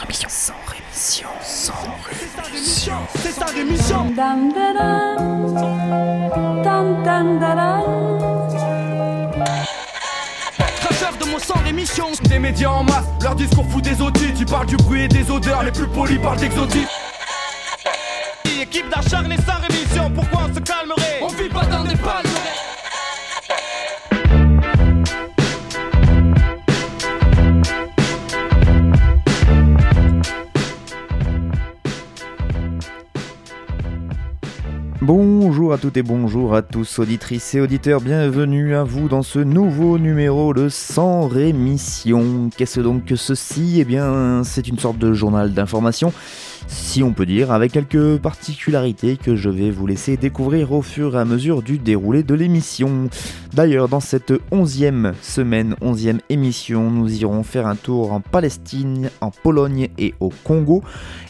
rémission. Sans rémission. Sans rémission. C'est sa rémission. Dam da dam. Dam de mon sang rémission. Des médias en masse, leur discours fout des audits. Tu parles du bruit et des odeurs, les plus polis parlent d'exotisme. Équipe d'acharnés sans rémission, pourquoi on se calmerait? Bonjour à toutes et bonjour à tous, auditrices et auditeurs, bienvenue à vous dans ce nouveau numéro de Sans Rémission. Qu'est-ce donc que ceci? Eh bien, c'est une sorte de journal d'information, si on peut dire, avec quelques particularités que je vais vous laisser découvrir au fur et à mesure du déroulé de l'émission. D'ailleurs, dans cette onzième semaine, onzième émission, nous irons faire un tour en Palestine, en Pologne et au Congo.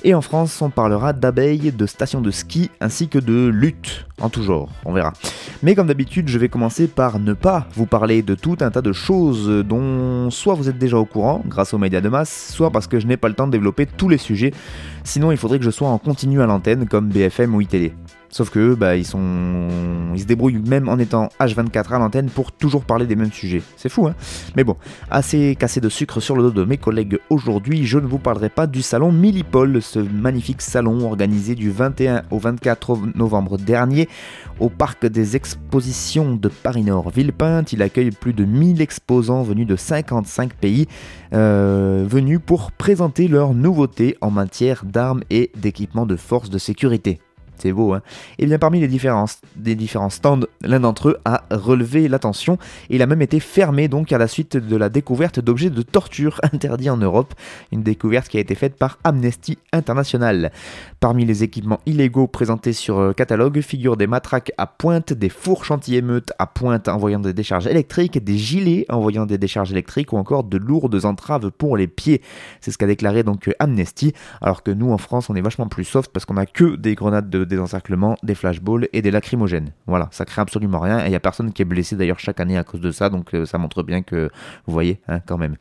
Et en France, on parlera d'abeilles, de stations de ski ainsi que de lutte en tout genre, on verra. Mais comme d'habitude, je vais commencer par ne pas vous parler de tout un tas de choses dont soit vous êtes déjà au courant grâce aux médias de masse, soit parce que je n'ai pas le temps de développer tous les sujets. Sinon, il faudrait que je sois en continu à l'antenne comme BFM ou iTélé. Sauf que bah, ils ils se débrouillent même en étant H24 à l'antenne pour toujours parler des mêmes sujets. C'est fou, hein Mais bon, assez cassé de sucre sur le dos de mes collègues aujourd'hui, je ne vous parlerai pas du salon Millipol, ce magnifique salon organisé du 21 au 24 novembre dernier au parc des expositions de Paris-Nord Villepinte. Il accueille plus de 1000 exposants venus de 55 pays, euh, venus pour présenter leurs nouveautés en matière d'armes et d'équipements de forces de sécurité. C'est beau, hein Et bien parmi les différents, stands, l'un d'entre eux a relevé l'attention il a même été fermé donc à la suite de la découverte d'objets de torture interdits en Europe, une découverte qui a été faite par Amnesty International. Parmi les équipements illégaux présentés sur euh, catalogue figurent des matraques à pointe, des fourches anti-émeutes à pointe envoyant des décharges électriques, des gilets envoyant des décharges électriques ou encore de lourdes entraves pour les pieds. C'est ce qu'a déclaré donc Amnesty, alors que nous en France on est vachement plus soft parce qu'on a que des grenades de des encerclements, des flashballs et des lacrymogènes. Voilà, ça crée absolument rien et il n'y a personne qui est blessé d'ailleurs chaque année à cause de ça, donc euh, ça montre bien que vous voyez hein, quand même.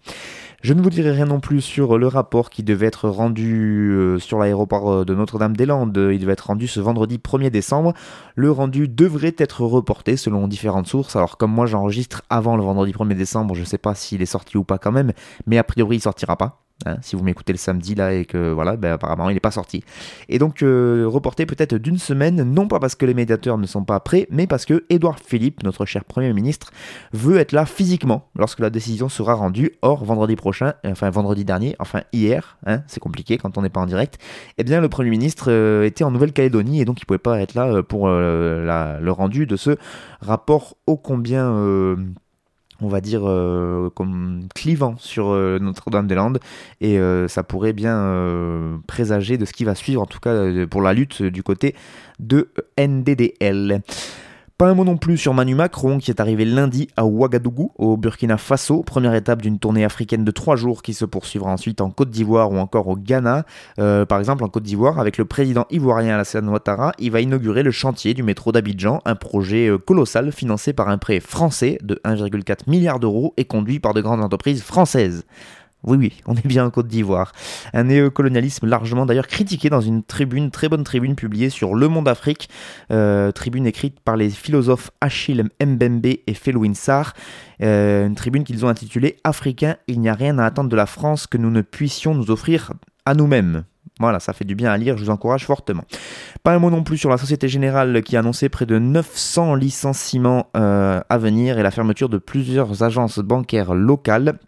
Je ne vous dirai rien non plus sur le rapport qui devait être rendu euh, sur l'aéroport euh, de Notre-Dame-des-Landes. Il devait être rendu ce vendredi 1er décembre. Le rendu devrait être reporté selon différentes sources. Alors comme moi j'enregistre avant le vendredi 1er décembre, je ne sais pas s'il est sorti ou pas quand même, mais a priori il sortira pas. Hein, si vous m'écoutez le samedi là et que voilà, ben, apparemment il n'est pas sorti. Et donc euh, reporté peut-être d'une semaine, non pas parce que les médiateurs ne sont pas prêts, mais parce que Édouard Philippe, notre cher Premier ministre, veut être là physiquement lorsque la décision sera rendue. Or, vendredi prochain, enfin vendredi dernier, enfin hier, hein, c'est compliqué quand on n'est pas en direct, eh bien le Premier ministre euh, était en Nouvelle-Calédonie et donc il pouvait pas être là euh, pour euh, le rendu de ce rapport ô combien... on va dire euh, comme clivant sur euh, Notre-Dame-des-Landes et euh, ça pourrait bien présager de ce qui va suivre en tout cas pour la lutte du côté de NDDL. Pas un mot non plus sur Manu Macron qui est arrivé lundi à Ouagadougou au Burkina Faso, première étape d'une tournée africaine de trois jours qui se poursuivra ensuite en Côte d'Ivoire ou encore au Ghana. Euh, par exemple en Côte d'Ivoire avec le président ivoirien Alassane Ouattara, il va inaugurer le chantier du métro d'Abidjan, un projet euh, colossal financé par un prêt français de 1,4 milliard d'euros et conduit par de grandes entreprises françaises. Oui, oui, on est bien en Côte d'Ivoire. Un néocolonialisme largement d'ailleurs critiqué dans une tribune, très bonne tribune publiée sur Le Monde Afrique, euh, tribune écrite par les philosophes Achille Mbembe et Felwine Sarr, euh, une tribune qu'ils ont intitulée Africains, il n'y a rien à attendre de la France que nous ne puissions nous offrir à nous-mêmes. Voilà, ça fait du bien à lire, je vous encourage fortement. Pas un mot non plus sur la Société Générale qui a annoncé près de 900 licenciements euh, à venir et la fermeture de plusieurs agences bancaires locales.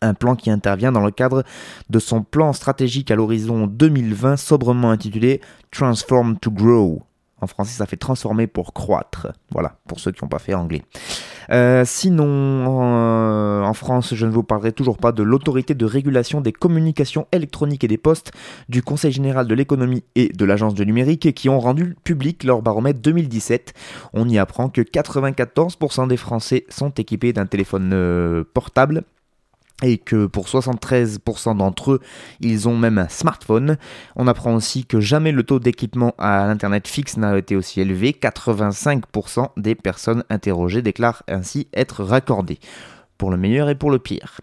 Un plan qui intervient dans le cadre de son plan stratégique à l'horizon 2020, sobrement intitulé Transform to Grow. En français, ça fait transformer pour croître. Voilà, pour ceux qui n'ont pas fait anglais. Euh, sinon, euh, en France, je ne vous parlerai toujours pas de l'autorité de régulation des communications électroniques et des postes, du Conseil général de l'économie et de l'agence du numérique qui ont rendu public leur baromètre 2017. On y apprend que 94% des Français sont équipés d'un téléphone euh, portable et que pour 73% d'entre eux, ils ont même un smartphone. On apprend aussi que jamais le taux d'équipement à l'Internet fixe n'a été aussi élevé. 85% des personnes interrogées déclarent ainsi être raccordées, pour le meilleur et pour le pire.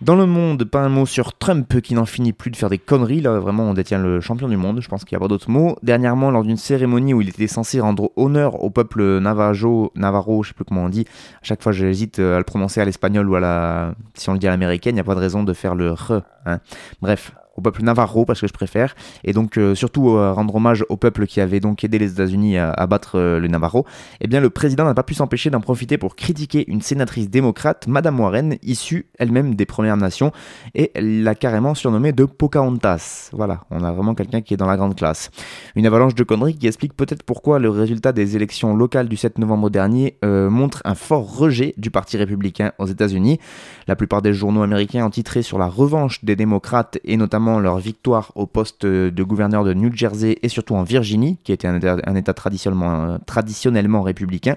Dans le monde, pas un mot sur Trump qui n'en finit plus de faire des conneries. Là, vraiment, on détient le champion du monde. Je pense qu'il n'y a pas d'autres mots. Dernièrement, lors d'une cérémonie où il était censé rendre honneur au peuple Navajo, Navarro, je sais plus comment on dit. À chaque fois, j'hésite à le prononcer à l'espagnol ou à la, si on le dit à l'américaine, il n'y a pas de raison de faire le re. Hein. Bref, au peuple navarro parce que je préfère, et donc euh, surtout euh, rendre hommage au peuple qui avait donc aidé les États-Unis à, battre euh, le Navarro, eh bien le président n'a pas pu s'empêcher d'en profiter pour critiquer une sénatrice démocrate, Madame Warren, issue elle-même des Premières Nations, et l'a carrément surnommée de Pocahontas. Voilà, on a vraiment quelqu'un qui est dans la grande classe. Une avalanche de conneries qui explique peut-être pourquoi le résultat des élections locales du 7 novembre dernier montre un fort rejet du Parti républicain aux États-Unis. La plupart des journaux américains ont titré sur la revanche des démocrates et notamment leur victoire au poste de gouverneur de New Jersey et surtout en Virginie, qui était un État, traditionnellement, traditionnellement, républicain.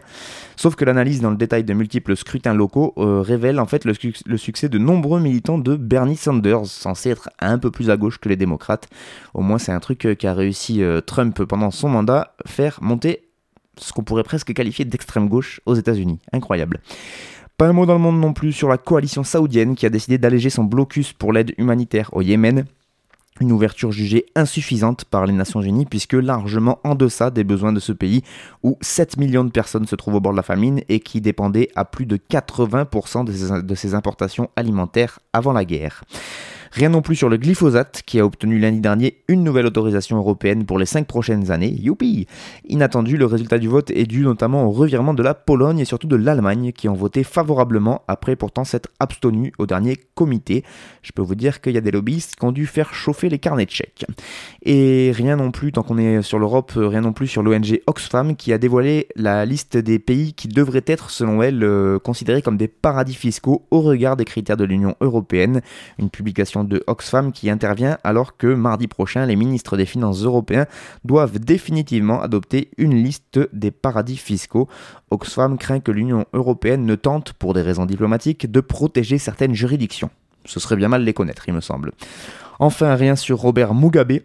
Sauf que l'analyse dans le détail de multiples scrutins locaux euh, révèle en fait le, succès de nombreux militants de Bernie Sanders, censé être un peu plus à gauche que les démocrates. Au moins c'est un truc euh, qu'a réussi euh, Trump pendant son mandat, faire monter ce qu'on pourrait presque qualifier d'extrême gauche aux États-Unis. Incroyable. Pas un mot dans le monde non plus sur la coalition saoudienne qui a décidé d'alléger son blocus pour l'aide humanitaire au Yémen une ouverture jugée insuffisante par les Nations Unies puisque largement en deçà des besoins de ce pays où 7 millions de personnes se trouvent au bord de la famine et qui dépendait à plus de 80% de ses importations alimentaires avant la guerre. Rien non plus sur le glyphosate, qui a obtenu lundi dernier une nouvelle autorisation européenne pour les 5 prochaines années. Youpi Inattendu, le résultat du vote est dû notamment au revirement de la Pologne et surtout de l'Allemagne, qui ont voté favorablement après pourtant s'être abstenus au dernier comité. Je peux vous dire qu'il y a des lobbyistes qui ont dû faire chauffer les carnets de chèques. Et rien non plus, tant qu'on est sur l'Europe, rien non plus sur l'ONG Oxfam, qui a dévoilé la liste des pays qui devraient être, selon elle, euh, considérés comme des paradis fiscaux au regard des critères de l'Union européenne. Une publication de Oxfam qui intervient alors que mardi prochain, les ministres des Finances européens doivent définitivement adopter une liste des paradis fiscaux. Oxfam craint que l'Union européenne ne tente, pour des raisons diplomatiques, de protéger certaines juridictions. Ce serait bien mal les connaître, il me semble. Enfin, rien sur Robert Mugabe,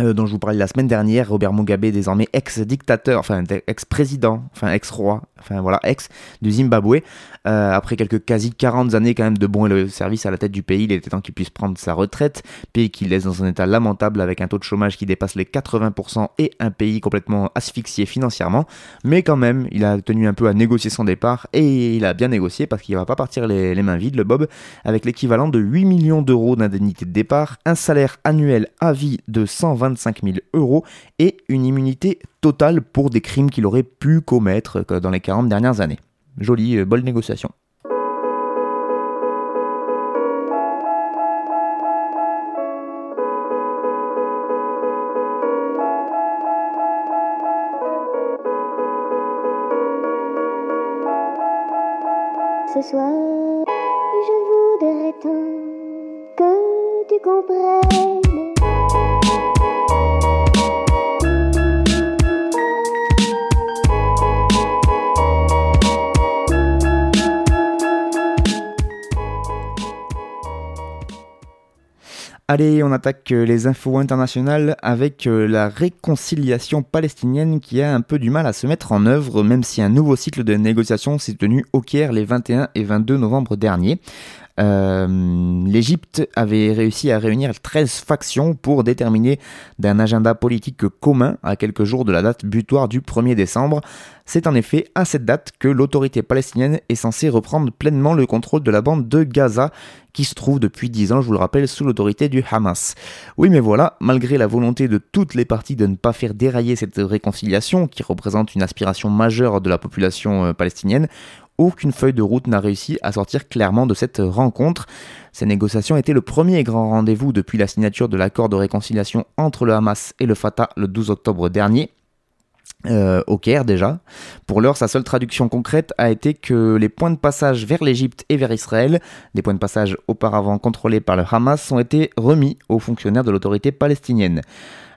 euh, dont je vous parlais la semaine dernière, Robert Mugabe, désormais ex-dictateur, enfin ex-président, enfin ex-roi, enfin voilà, ex du Zimbabwe. Euh, après quelques quasi 40 années quand même de bon service à la tête du pays, il était temps qu'il puisse prendre sa retraite. Pays qui laisse dans un état lamentable avec un taux de chômage qui dépasse les 80% et un pays complètement asphyxié financièrement. Mais quand même, il a tenu un peu à négocier son départ et il a bien négocié parce qu'il va pas partir les, mains vides, le Bob, avec l'équivalent de 8 millions d'euros d'indemnité de départ, un salaire annuel à vie de 125 000 euros et une immunité totale pour des crimes qu'il aurait pu commettre euh, dans les 40 dernières années. Jolie, euh, bonne négociation. Ce soir, Allez, on attaque euh, les infos internationales avec euh, la réconciliation palestinienne qui a un peu du mal à se mettre en œuvre, même si un nouveau cycle de négociations s'est tenu au Caire les 21 et 22 novembre dernier. Euh, L'Égypte avait réussi à réunir 13 factions pour déterminer d'un agenda politique commun à quelques jours de la date butoir du 1er décembre. C'est en effet à cette date que l'autorité palestinienne est censée reprendre pleinement le contrôle de la bande de Gaza, qui se trouve depuis 10 ans, je vous le rappelle, sous l'autorité du Hamas. Oui, mais voilà, malgré la volonté de toutes les parties de ne pas faire dérailler cette réconciliation, qui représente une aspiration majeure de la population euh, palestinienne, aucune feuille de route n'a réussi à sortir clairement de cette rencontre. Ces négociations étaient le premier grand rendez-vous depuis la signature de l'accord de réconciliation entre le Hamas et le Fatah le 12 octobre dernier. Euh, au Caire déjà. Pour l'heure, sa seule traduction concrète a été que les points de passage vers l'Égypte et vers Israël, des points de passage auparavant contrôlés par le Hamas, ont été remis aux fonctionnaires de l'autorité palestinienne.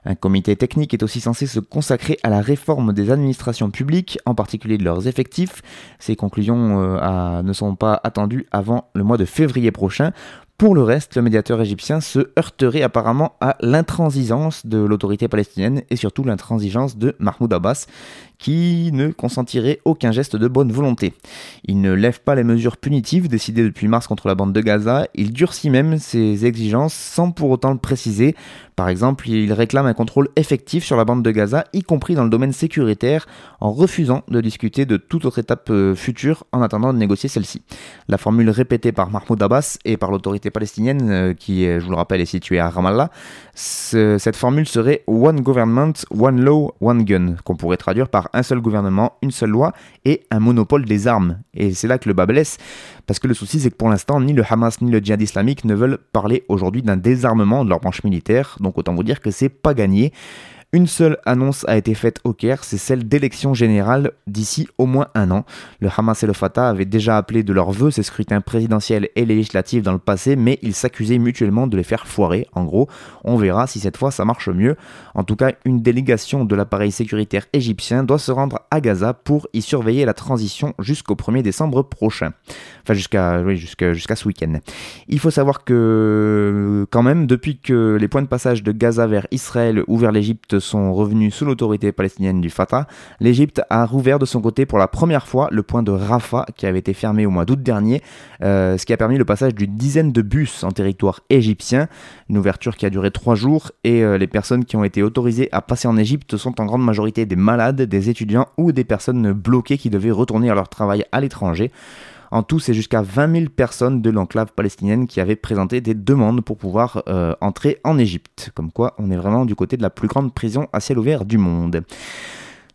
Un comité technique est aussi censé se consacrer à la réforme des administrations publiques, en particulier de leurs effectifs. Ces conclusions euh, ne sont pas attendues avant le mois de février prochain. Pour le reste, le médiateur égyptien se heurterait apparemment à l'intransigeance de l'autorité palestinienne et surtout l'intransigeance de Mahmoud Abbas, qui ne consentirait aucun geste de bonne volonté. Il ne lève pas les mesures punitives décidées depuis mars contre la bande de Gaza, il durcit même ses exigences sans pour autant le préciser. Par exemple, il réclame un contrôle effectif sur la bande de Gaza, y compris dans le domaine sécuritaire, en refusant de discuter de toute autre étape euh, future en attendant de négocier celle-ci. La formule répétée par Mahmoud Abbas et par l'autorité palestinienne, euh, qui, je vous le rappelle, est située à Ramallah, cette formule serait One Government, One Law, One Gun, qu'on pourrait traduire par un seul gouvernement, une seule loi et un monopole des armes. Et c'est là que le bas blesse, parce que le souci c'est que pour l'instant, ni le Hamas ni le djihad islamique ne veulent parler aujourd'hui d'un désarmement de leur branche militaire, donc autant vous dire que c'est pas gagné. Une seule annonce a été faite au Caire, c'est celle d'élections générales d'ici au moins un an. Le Hamas et le Fatah avaient déjà appelé de leur vœu ces scrutins présidentiels et législatifs dans le passé, mais ils s'accusaient mutuellement de les faire foirer. En gros, on verra si cette fois ça marche mieux. En tout cas, une délégation de l'appareil sécuritaire égyptien doit se rendre à Gaza pour y surveiller la transition jusqu'au 1er décembre prochain. Enfin, jusqu'à ce week-end. Il faut savoir que, quand même, depuis que les points de passage de Gaza vers Israël ou vers l'Égypte sont revenus sous l'autorité palestinienne du Fatah, l'Égypte a rouvert de son côté pour la première fois le point de Rafah qui avait été fermé au mois d'août dernier, euh, ce qui a permis le passage d'une dizaine de bus en territoire égyptien, une ouverture qui a duré trois jours et euh, les personnes qui ont été autorisées à passer en Égypte sont en grande majorité des malades, des étudiants ou des personnes bloquées qui devaient retourner à leur travail à l'étranger. En tout, c'est jusqu'à 20 000 personnes de l'enclave palestinienne qui avaient présenté des demandes pour pouvoir euh, entrer en Égypte. Comme quoi, on est vraiment du côté de la plus grande prison à ciel ouvert du monde.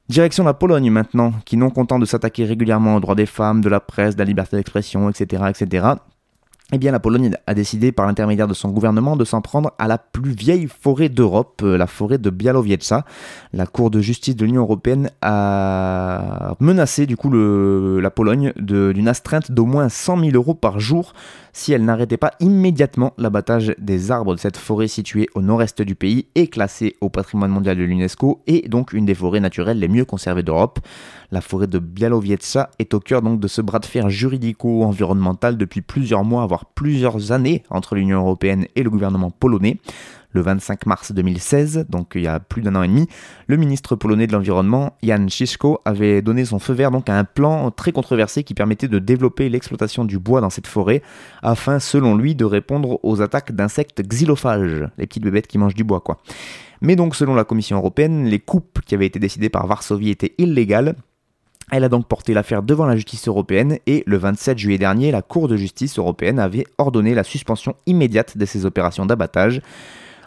Direction la Pologne maintenant, qui non content de s'attaquer régulièrement aux droits des femmes, de la presse, de la liberté d'expression, etc., etc., eh bien, la Pologne a décidé par l'intermédiaire de son gouvernement de s'en prendre à la plus vieille forêt d'Europe, euh, la forêt de Białowieża. La Cour de justice de l'Union européenne a menacé du coup la Pologne d'une astreinte d'au moins 100 000 euros par jour si elle n'arrêtait pas immédiatement l'abattage des arbres de cette forêt située au nord-est du pays et classée au patrimoine mondial de l'UNESCO et donc une des forêts naturelles les mieux conservées d'Europe. La forêt de Białowieża est au cœur donc de ce bras de fer juridico-environnemental depuis plusieurs mois, plusieurs années entre l'Union européenne et le gouvernement polonais. Le 25 mars 2016, donc il y a plus d'un an et demi, le ministre polonais de l'Environnement, Jan Szyszko, avait donné son feu vert donc à un plan très controversé qui permettait de développer l'exploitation du bois dans cette forêt, afin, selon lui, de répondre aux attaques d'insectes xylophages, les petites bébêtes qui mangent du bois quoi. Mais donc, selon la Commission européenne, les coupes qui avaient été décidées par Varsovie étaient illégales, elle a donc porté l'affaire devant la justice européenne et le 27 juillet dernier, la Cour de justice européenne avait ordonné la suspension immédiate de ces opérations d'abattage.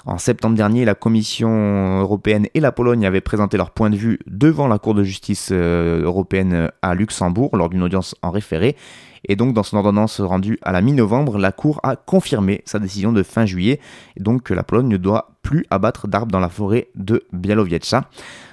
En septembre dernier, la Commission européenne et la Pologne avaient présenté leur point de vue devant la Cour de justice euh, européenne à Luxembourg lors d'une audience en référé. Et donc, dans son ordonnance rendue à la mi-novembre, la Cour a confirmé sa décision de fin juillet, donc la Pologne ne doit plus abattre d'arbres dans la forêt de Białowieża.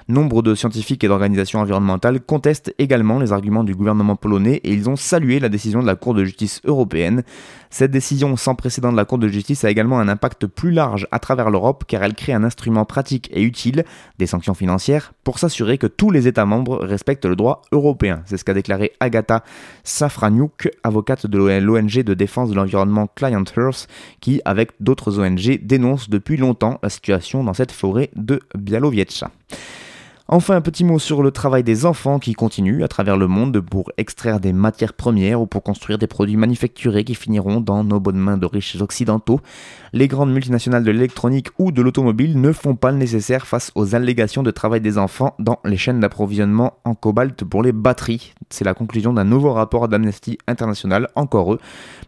Nombre de scientifiques et d'organisations environnementales contestent également les arguments du gouvernement polonais et ils ont salué la décision de la Cour de justice européenne. Cette décision sans précédent de la Cour de justice a également un impact plus large à travers l'Europe car elle crée un instrument pratique et utile, des sanctions financières, pour s'assurer que tous les États membres respectent le droit européen. C'est ce qu'a déclaré Agatha Safraniuk, avocate de l'ONG de défense de l'environnement Client Earth, qui, avec d'autres ONG, dénonce depuis longtemps la situation dans cette forêt de Białowieża. Enfin, un petit mot sur le travail des enfants qui continue à travers le monde pour extraire des matières premières ou pour construire des produits manufacturés qui finiront dans nos bonnes mains de riches occidentaux. Les grandes multinationales de l'électronique ou de l'automobile ne font pas le nécessaire face aux allégations de travail des enfants dans les chaînes d'approvisionnement en cobalt pour les batteries. C'est la conclusion d'un nouveau rapport d'Amnesty International, encore eux,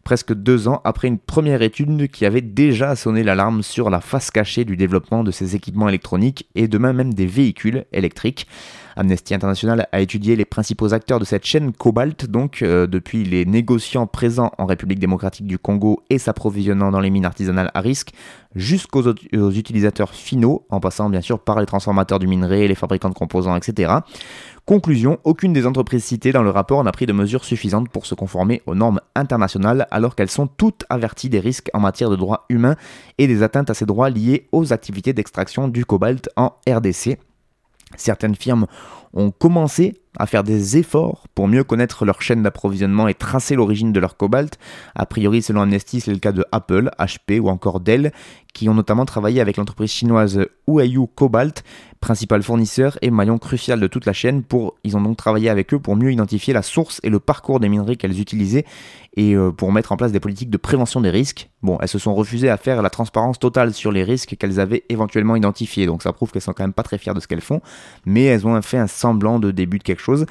presque deux ans après une première étude qui avait déjà sonné l'alarme sur la face cachée du développement de ces équipements électroniques et demain même des véhicules électroniques Amnesty International a étudié les principaux acteurs de cette chaîne Cobalt, donc euh, depuis les négociants présents en République démocratique du Congo et s'approvisionnant dans les mines artisanales à risque, jusqu'aux utilisateurs finaux, en passant bien sûr par les transformateurs du minerai, les fabricants de composants, etc. Conclusion, aucune des entreprises citées dans le rapport n'a pris de mesures suffisantes pour se conformer aux normes internationales alors qu'elles sont toutes averties des risques en matière de droits humains et des atteintes à ces droits liées aux activités d'extraction du cobalt en RDC. Certaines firmes ont commencé à faire des efforts pour mieux connaître leur chaîne d'approvisionnement et tracer l'origine de leur cobalt. A priori, selon Amnesty, c'est le cas de Apple, HP ou encore Dell, qui ont notamment travaillé avec l'entreprise chinoise Huayu Cobalt, principal fournisseur et maillon crucial de toute la chaîne. Pour, ils ont donc travaillé avec eux pour mieux identifier la source et le parcours des minerais qu'elles utilisaient et euh, pour mettre en place des politiques de prévention des risques. Bon, elles se sont refusées à faire la transparence totale sur les risques qu'elles avaient éventuellement identifiés, donc ça prouve qu'elles sont quand même pas très fières de ce qu'elles font, mais elles ont fait un semblant de début de quelque chose.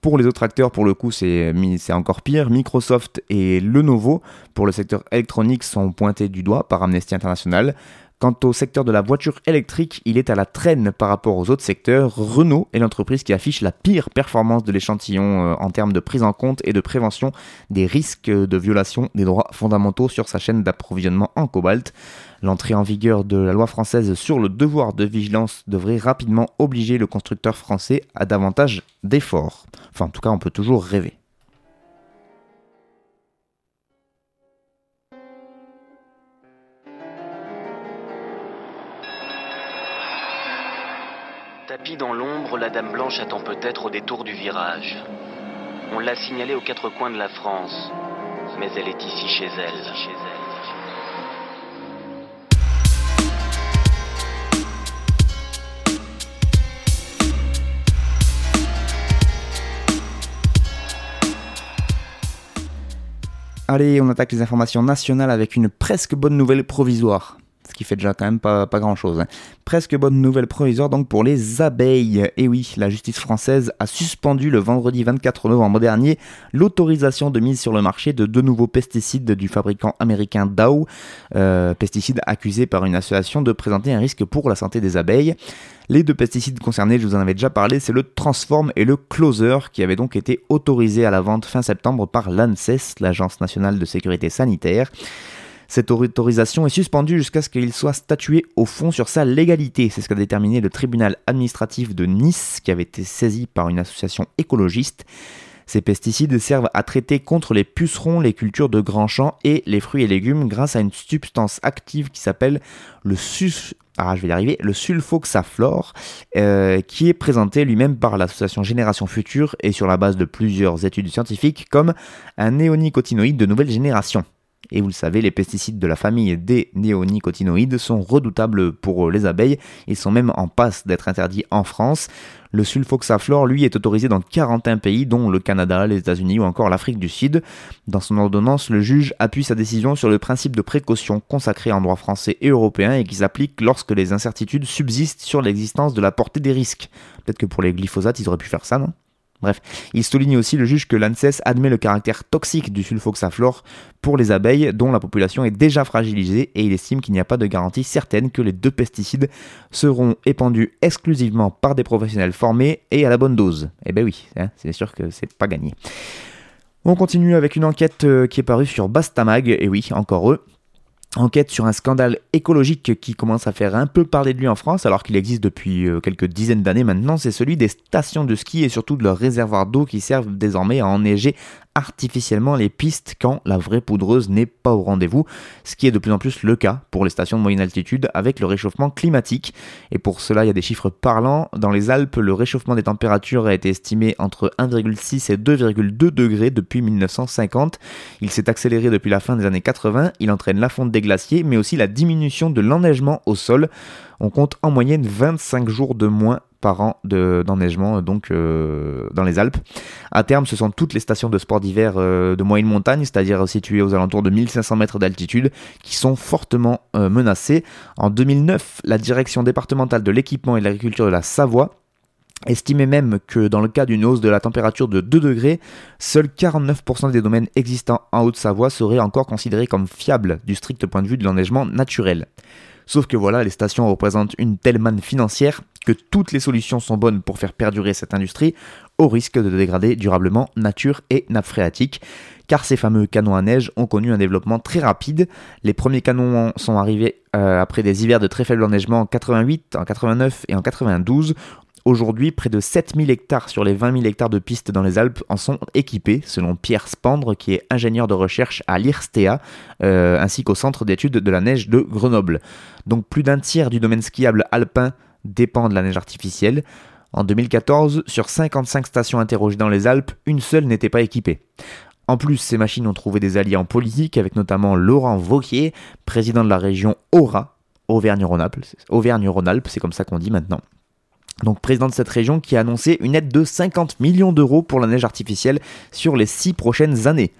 Pour les autres acteurs, pour le coup, c'est encore pire. Microsoft et Lenovo, pour le secteur électronique, sont pointés du doigt par Amnesty International. Quant au secteur de la voiture électrique, il est à la traîne par rapport aux autres secteurs. Renault est l'entreprise qui affiche la pire performance de l'échantillon euh, en termes de prise en compte et de prévention des risques de violation des droits fondamentaux sur sa chaîne d'approvisionnement en cobalt. L'entrée en vigueur de la loi française sur le devoir de vigilance devrait rapidement obliger le constructeur français à davantage d'efforts. Enfin, en tout cas, on peut toujours rêver. Tapis dans l'ombre, la Dame Blanche attend peut-être au détour du virage. On l'a signalée aux quatre coins de la France, mais elle est ici chez elle. Chez elle. Allez, on attaque les informations nationales avec une presque bonne nouvelle provisoire qui fait déjà quand même pas, pas grand chose. Hein. Presque bonne nouvelle provisoire donc pour les abeilles. Et oui, la justice française a suspendu le vendredi 24 novembre dernier l'autorisation de mise sur le marché de deux nouveaux pesticides du fabricant américain Dow, euh, pesticides accusés par une association de présenter un risque pour la santé des abeilles. Les deux pesticides concernés, je vous en avais déjà parlé, c'est le Transform et le Closer qui avaient donc été autorisés à la vente fin septembre par l'ANSES, l'Agence nationale de sécurité sanitaire. Cette autorisation est suspendue jusqu'à ce qu'il soit statué au fond sur sa légalité. C'est ce qu'a déterminé le tribunal administratif de Nice qui avait été saisi par une association écologiste. Ces pesticides servent à traiter contre les pucerons, les cultures de grands champs et les fruits et légumes grâce à une substance active qui s'appelle le ah, je vais y arriver, le sulfoxaflor, euh, qui est présenté lui-même par l'association Génération Future et sur la base de plusieurs études scientifiques comme un néonicotinoïde de nouvelle génération. Et vous le savez, les pesticides de la famille des néonicotinoïdes sont redoutables pour les abeilles. Ils sont même en passe d'être interdits en France. Le sulfoxaflor, lui, est autorisé dans 41 pays, dont le Canada, les États-Unis ou encore l'Afrique du Sud. Dans son ordonnance, le juge appuie sa décision sur le principe de précaution consacré en droit français et européen et qui s'applique lorsque les incertitudes subsistent sur l'existence de la portée des risques. Peut-être que pour les glyphosates, ils auraient pu faire ça, non? Bref, il souligne aussi le juge que l'ANSES admet le caractère toxique du sulfoxaflor pour les abeilles dont la population est déjà fragilisée et il estime qu'il n'y a pas de garantie certaine que les deux pesticides seront épandus exclusivement par des professionnels formés et à la bonne dose. Eh ben oui, hein, c'est sûr que c'est pas gagné. On continue avec une enquête euh, qui est parue sur Bastamag, et oui, encore eux, Enquête sur un scandale écologique qui commence à faire un peu parler de lui en France, alors qu'il existe depuis euh, quelques dizaines d'années maintenant, c'est celui des stations de ski et surtout de leurs réservoirs d'eau qui servent désormais à enneiger artificiellement les pistes quand la vraie poudreuse n'est pas au rendez-vous, ce qui est de plus en plus le cas pour les stations de moyenne altitude avec le réchauffement climatique. Et pour cela, il y a des chiffres parlants. Dans les Alpes, le réchauffement des températures a été estimé entre 1,6 et 2,2 degrés depuis 1950. Il s'est accéléré depuis la fin des années 80. Il entraîne la fonte des glaciers, mais aussi la diminution de l'enneigement au sol. On compte en moyenne 25 jours de moins par an d'enneigement donc euh, dans les Alpes. À terme, ce sont toutes les stations de sport d'hiver euh, de moyenne montagne, c'est-à-dire situées aux alentours de 1500 mètres d'altitude, qui sont fortement euh, menacées. En 2009, la direction départementale de l'équipement et de l'agriculture de la Savoie estimait même que dans le cas d'une hausse de la température de 2 degrés, seuls 49% des domaines existants en Haute-Savoie seraient encore considérés comme fiables du strict point de vue de l'enneigement naturel. Sauf que voilà, les stations représentent une telle manne financière que toutes les solutions sont bonnes pour faire perdurer cette industrie, au risque de dégrader durablement nature et nappe phréatique. Car ces fameux canons à neige ont connu un développement très rapide. Les premiers canons sont arrivés euh, après des hivers de très faible enneigement en 88, en 89 et en 92. Aujourd'hui, près de 7000 hectares sur les 20 000 hectares de pistes dans les Alpes en sont équipés, selon Pierre Spandre, qui est ingénieur de recherche à l'IRSTEA, euh, ainsi qu'au Centre d'études de la neige de Grenoble. Donc plus d'un tiers du domaine skiable alpin dépend de la neige artificielle. En 2014, sur 55 stations interrogées dans les Alpes, une seule n'était pas équipée. En plus, ces machines ont trouvé des alliés en politique, avec notamment Laurent Vauquier, président de la région Aura, Auvergne-Rhône-Alpes, Auvergne-Rhône-Alpes, c'est comme ça qu'on dit maintenant. Donc président de cette région qui a annoncé une aide de 50 millions d'euros pour la neige artificielle sur les six prochaines années.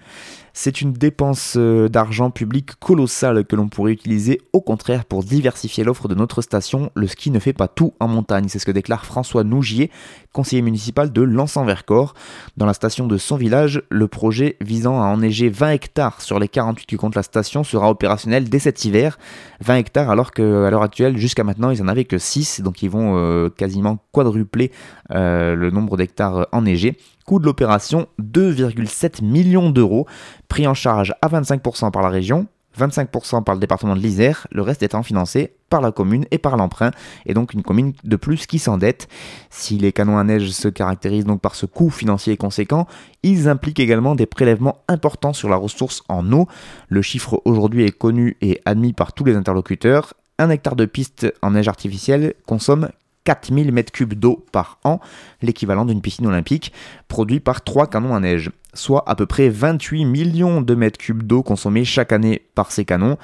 C'est une dépense euh, d'argent public colossale que l'on pourrait utiliser au contraire pour diversifier l'offre de notre station. Le ski ne fait pas tout en montagne, c'est ce que déclare François Nougier, conseiller municipal de Lens-en-Vercors. Dans la station de son village, le projet visant à enneiger 20 hectares sur les 48 qui comptent la station sera opérationnel dès cet hiver. 20 hectares alors qu'à l'heure actuelle, jusqu'à maintenant, ils en avaient que 6, donc ils vont euh, quasiment quadrupler euh, le nombre d'hectares enneigés. Coût de l'opération 2,7 millions d'euros, pris en charge à 25% par la région, 25% par le département de l'Isère, le reste étant financé par la commune et par l'emprunt, et donc une commune de plus qui s'endette. Si les canons à neige se caractérisent donc par ce coût financier conséquent, ils impliquent également des prélèvements importants sur la ressource en eau. Le chiffre aujourd'hui est connu et admis par tous les interlocuteurs. Un hectare de piste en neige artificielle consomme 4000 m3 d'eau par an, l'équivalent d'une piscine olympique, produit par 3 canons à neige, soit à peu près 28 millions de mètres cubes d'eau consommés chaque année par ces canons.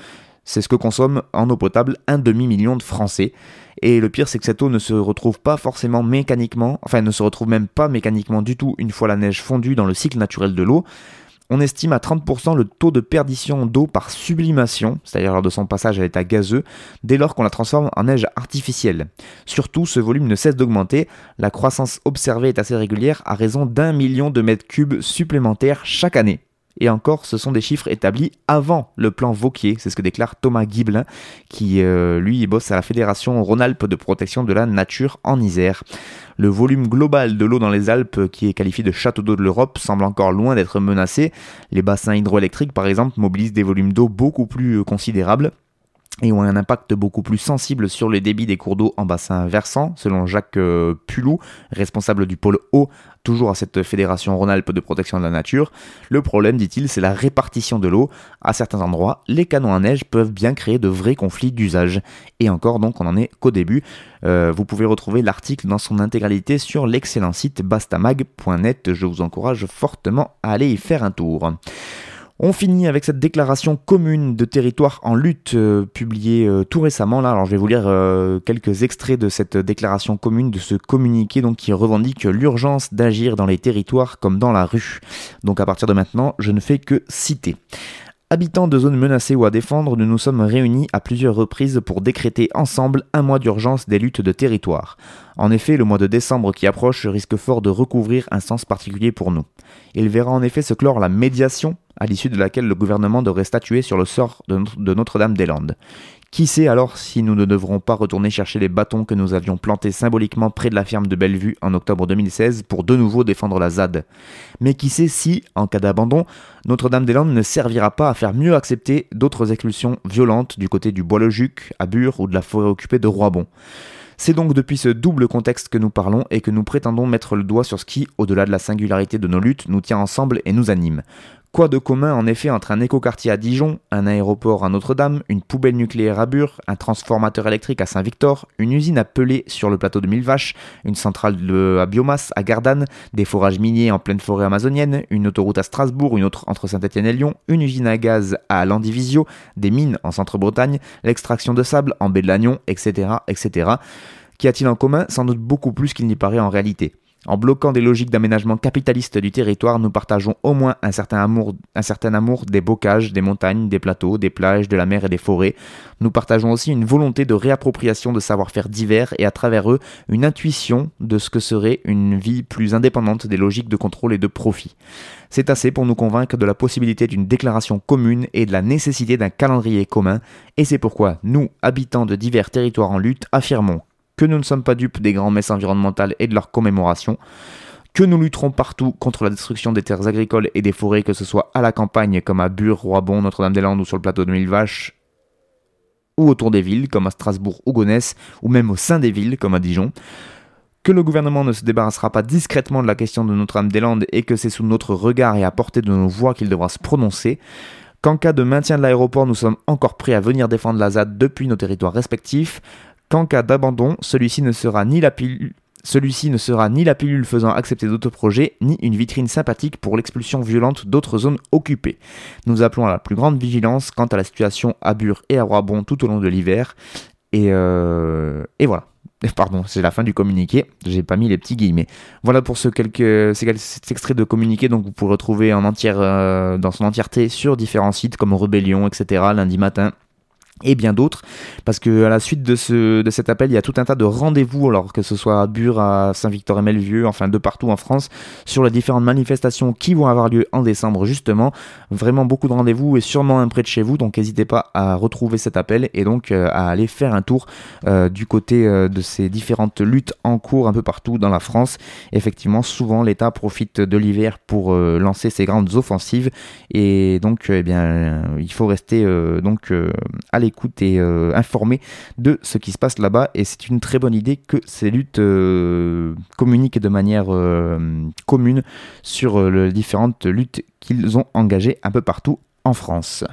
C'est ce que consomme en eau potable un demi-million de Français. Et le pire, c'est que cette eau ne se retrouve pas forcément mécaniquement, enfin, ne se retrouve même pas mécaniquement du tout une fois la neige fondue dans le cycle naturel de l'eau on estime à 30% le taux de perdition d'eau par sublimation, c'est-à-dire lors de son passage à l'état gazeux, dès lors qu'on la transforme en neige artificielle. Surtout, ce volume ne cesse d'augmenter, la croissance observée est assez régulière à raison d'un million de mètres cubes supplémentaires chaque année. Et encore, ce sont des chiffres établis avant le plan Vauquier, c'est ce que déclare Thomas Guiblin, qui euh, lui bosse à la Fédération Rhône-Alpes de protection de la nature en Isère. Le volume global de l'eau dans les Alpes, qui est qualifié de château d'eau de l'Europe, semble encore loin d'être menacé. Les bassins hydroélectriques, par exemple, mobilisent des volumes d'eau beaucoup plus euh, considérables et ont un impact beaucoup plus sensible sur les débits des cours d'eau en bassin versant, selon Jacques euh, Pulou, responsable du pôle eau, toujours à cette fédération Rhône-Alpes de protection de la nature. Le problème, dit-il, c'est la répartition de l'eau. À certains endroits, les canons à neige peuvent bien créer de vrais conflits d'usage. Et encore, donc, on en est qu'au début. Euh, vous pouvez retrouver l'article dans son intégralité sur l'excellent site bastamag.net. Je vous encourage fortement à aller y faire un tour. On finit avec cette déclaration commune de territoire en lutte euh, publiée euh, tout récemment. Là, alors je vais vous lire euh, quelques extraits de cette déclaration commune, de ce communiqué donc qui revendique l'urgence d'agir dans les territoires comme dans la rue. Donc à partir de maintenant, je ne fais que citer. Habitants de zones menacées ou à défendre, nous nous sommes réunis à plusieurs reprises pour décréter ensemble un mois d'urgence des luttes de territoire. En effet, le mois de décembre qui approche risque fort de recouvrir un sens particulier pour nous. Il verra en effet se clore la médiation, à l'issue de laquelle le gouvernement devrait statuer sur le sort de Notre-Dame-des-Landes. Qui sait alors si nous ne devrons pas retourner chercher les bâtons que nous avions plantés symboliquement près de la ferme de Bellevue en octobre 2016 pour de nouveau défendre la ZAD? Mais qui sait si, en cas d'abandon, Notre-Dame-des-Landes ne servira pas à faire mieux accepter d'autres expulsions violentes du côté du Bois-le-Juc, à Bure ou de la forêt occupée de Roibon? C'est donc depuis ce double contexte que nous parlons et que nous prétendons mettre le doigt sur ce qui, au-delà de la singularité de nos luttes, nous tient ensemble et nous anime. Quoi de commun en effet entre un écoquartier à Dijon, un aéroport à Notre-Dame, une poubelle nucléaire à Bure, un transformateur électrique à Saint-Victor, une usine à Pelé sur le plateau de Mille-Vaches, une centrale à biomasse à Gardanne, des forages miniers en pleine forêt amazonienne, une autoroute à Strasbourg, une autre entre Saint-Étienne et Lyon, une usine à gaz à Landivisio, des mines en centre-Bretagne, l'extraction de sable en baie de Lannion, etc., etc. Qu'y a-t-il en commun? Sans doute beaucoup plus qu'il n'y paraît en réalité. En bloquant des logiques d'aménagement capitaliste du territoire, nous partageons au moins un certain, amour, un certain amour des bocages, des montagnes, des plateaux, des plages, de la mer et des forêts. Nous partageons aussi une volonté de réappropriation de savoir-faire divers et à travers eux une intuition de ce que serait une vie plus indépendante des logiques de contrôle et de profit. C'est assez pour nous convaincre de la possibilité d'une déclaration commune et de la nécessité d'un calendrier commun, et c'est pourquoi nous, habitants de divers territoires en lutte, affirmons que nous ne sommes pas dupes des grands messes environnementales et de leurs commémorations, que nous lutterons partout contre la destruction des terres agricoles et des forêts, que ce soit à la campagne comme à Bure, Roibon, Notre-Dame-des-Landes ou sur le plateau de Mille-Vaches, ou autour des villes comme à Strasbourg ou Gonesse, ou même au sein des villes comme à Dijon, que le gouvernement ne se débarrassera pas discrètement de la question de Notre-Dame-des-Landes et que c'est sous notre regard et à portée de nos voix qu'il devra se prononcer, qu'en cas de maintien de l'aéroport, nous sommes encore prêts à venir défendre la ZAD depuis nos territoires respectifs, qu'en cas d'abandon, celui-ci ne sera ni la pilule faisant accepter d'autres projets, ni une vitrine sympathique pour l'expulsion violente d'autres zones occupées. Nous appelons à la plus grande vigilance quant à la situation à Bure et à Roibon tout au long de l'hiver. Et, euh, et voilà. Pardon, c'est la fin du communiqué. J'ai pas mis les petits guillemets. Voilà pour ce quelques, cet extrait de communiqué. Donc vous pourrez retrouver en entière, euh, dans son entièreté sur différents sites comme Rebellion, etc. Lundi matin et bien d'autres, parce que à la suite de, ce, de cet appel, il y a tout un tas de rendez-vous, alors que ce soit à Bure, à Saint-Victor-et-Melvieux, enfin de partout en France, sur les différentes manifestations qui vont avoir lieu en décembre justement. Vraiment beaucoup de rendez-vous et sûrement un près de chez vous, donc n'hésitez pas à retrouver cet appel et donc euh, à aller faire un tour euh, du côté euh, de ces différentes luttes en cours un peu partout dans la France. Effectivement, souvent l'État profite de l'hiver pour lancer ses grandes offensives et donc eh bien il faut rester donc à écoute et euh, informé de ce qui se passe là-bas. Et c'est une très bonne idée que ces luttes euh, communiquent de manière euh, commune sur les différentes luttes qu'ils ont engagées un peu partout en France.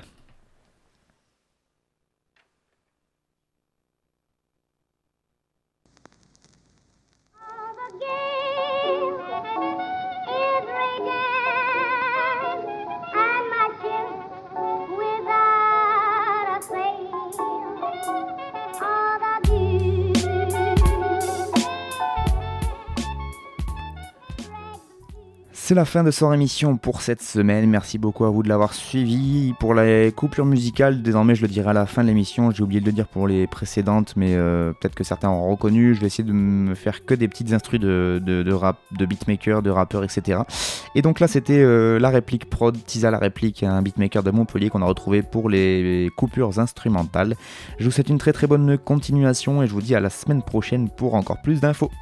C'est la fin de son émission pour cette semaine. Merci beaucoup à vous de l'avoir suivi. Pour la coupure musicale, désormais je le dirai à la fin de l'émission. J'ai oublié de le dire pour les précédentes, mais euh, peut-être que certains ont reconnu. Je vais essayer de me faire que des petites instrus de, rap, de beatmaker, de rappeur, etc. Et donc là, c'était euh, la réplique prod, Tisa la réplique, un beatmaker de Montpellier qu'on a retrouvé pour les coupures instrumentales. Je vous souhaite une très très bonne continuation et je vous dis à la semaine prochaine pour encore plus d'infos.